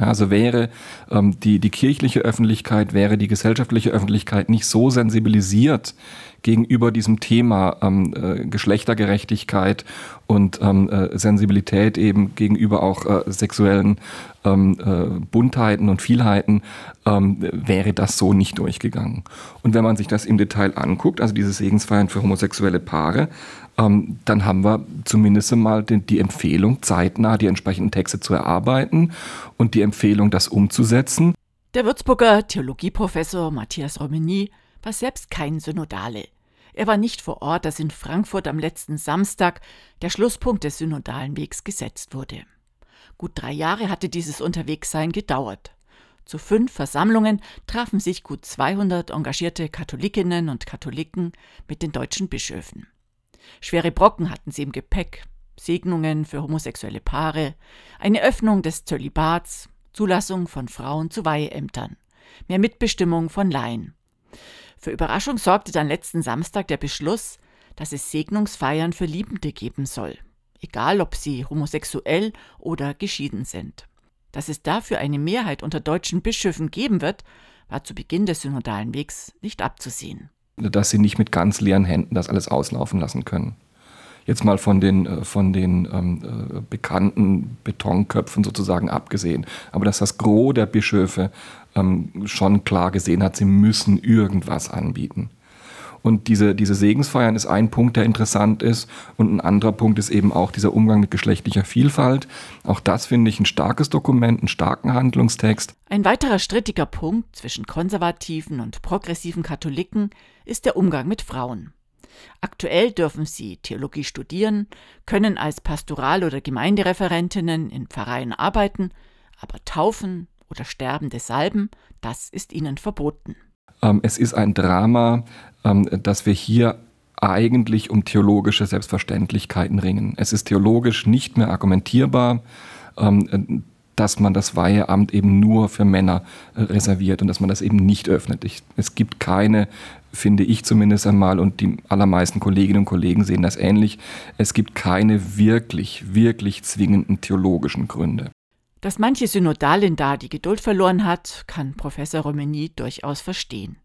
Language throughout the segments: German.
Also wäre ähm, die, die kirchliche Öffentlichkeit, wäre die gesellschaftliche Öffentlichkeit nicht so sensibilisiert gegenüber diesem Thema ähm, äh, Geschlechtergerechtigkeit und ähm, äh, Sensibilität eben gegenüber auch äh, sexuellen ähm, äh, Buntheiten und Vielheiten, ähm, wäre das so nicht durchgegangen. Und wenn man sich das im Detail anguckt, also diese Segensfeiern für homosexuelle Paare, ähm, dann haben wir zumindest mal den, die Empfehlung, zeitnah die entsprechenden Texte zu erarbeiten und die Empfehlung, das umzusetzen. Der Würzburger Theologieprofessor Matthias Romini war selbst kein Synodale. Er war nicht vor Ort, als in Frankfurt am letzten Samstag der Schlusspunkt des synodalen Wegs gesetzt wurde. Gut drei Jahre hatte dieses Unterwegssein gedauert. Zu fünf Versammlungen trafen sich gut 200 engagierte Katholikinnen und Katholiken mit den deutschen Bischöfen. Schwere Brocken hatten sie im Gepäck. Segnungen für homosexuelle Paare, eine Öffnung des Zölibats, Zulassung von Frauen zu Weiheämtern, mehr Mitbestimmung von Laien. Für Überraschung sorgte dann letzten Samstag der Beschluss, dass es Segnungsfeiern für Liebende geben soll, egal ob sie homosexuell oder geschieden sind. Dass es dafür eine Mehrheit unter deutschen Bischöfen geben wird, war zu Beginn des synodalen Wegs nicht abzusehen dass sie nicht mit ganz leeren Händen das alles auslaufen lassen können. Jetzt mal von den, äh, von den ähm, äh, bekannten Betonköpfen sozusagen abgesehen. Aber dass das Gros der Bischöfe ähm, schon klar gesehen hat, sie müssen irgendwas anbieten. Und diese, diese Segensfeiern ist ein Punkt, der interessant ist. Und ein anderer Punkt ist eben auch dieser Umgang mit geschlechtlicher Vielfalt. Auch das finde ich ein starkes Dokument, einen starken Handlungstext. Ein weiterer strittiger Punkt zwischen konservativen und progressiven Katholiken ist der Umgang mit Frauen. Aktuell dürfen sie Theologie studieren, können als Pastoral- oder Gemeindereferentinnen in Pfarreien arbeiten, aber taufen oder sterbende Salben, das ist ihnen verboten. Ähm, es ist ein Drama, ähm, dass wir hier eigentlich um theologische Selbstverständlichkeiten ringen. Es ist theologisch nicht mehr argumentierbar, ähm, dass man das Weiheamt eben nur für Männer äh, reserviert und dass man das eben nicht öffnet. es gibt keine, finde ich zumindest einmal, und die allermeisten Kolleginnen und Kollegen sehen das ähnlich, es gibt keine wirklich, wirklich zwingenden theologischen Gründe. Dass manche Synodalin da die Geduld verloren hat, kann Professor Romeni durchaus verstehen.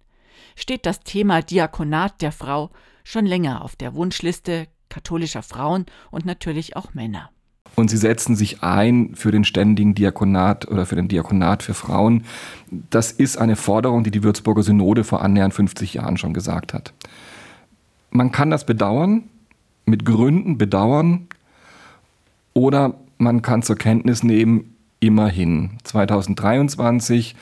Steht das Thema Diakonat der Frau schon länger auf der Wunschliste katholischer Frauen und natürlich auch Männer. Und sie setzen sich ein für den ständigen Diakonat oder für den Diakonat für Frauen. Das ist eine Forderung, die die Würzburger Synode vor annähernd 50 Jahren schon gesagt hat. Man kann das bedauern, mit Gründen bedauern, oder man kann zur Kenntnis nehmen, immerhin. 2023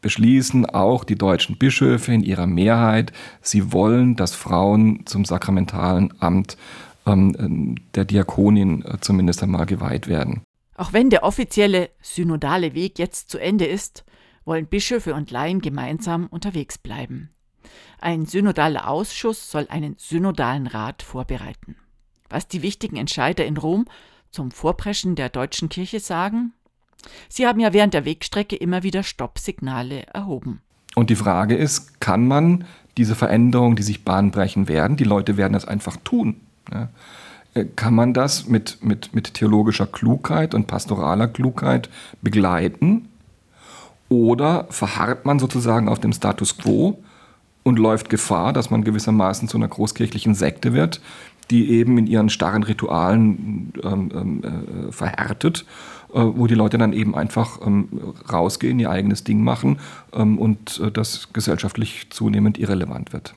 beschließen auch die deutschen Bischöfe in ihrer Mehrheit, sie wollen, dass Frauen zum sakramentalen Amt ähm, der Diakonin äh, zumindest einmal geweiht werden. Auch wenn der offizielle synodale Weg jetzt zu Ende ist, wollen Bischöfe und Laien gemeinsam unterwegs bleiben. Ein synodaler Ausschuss soll einen synodalen Rat vorbereiten. Was die wichtigen Entscheider in Rom zum Vorpreschen der deutschen Kirche sagen, Sie haben ja während der Wegstrecke immer wieder Stoppsignale erhoben. Und die Frage ist, kann man diese Veränderungen, die sich bahnbrechen werden, die Leute werden das einfach tun, ja, äh, kann man das mit, mit, mit theologischer Klugheit und pastoraler Klugheit begleiten? Oder verharrt man sozusagen auf dem Status quo und läuft Gefahr, dass man gewissermaßen zu einer großkirchlichen Sekte wird, die eben in ihren starren Ritualen ähm, ähm äh, verhärtet äh, wo die Leute dann eben einfach ähm, rausgehen, ihr eigenes Ding machen ähm, und äh, das gesellschaftlich zunehmend irrelevant wird.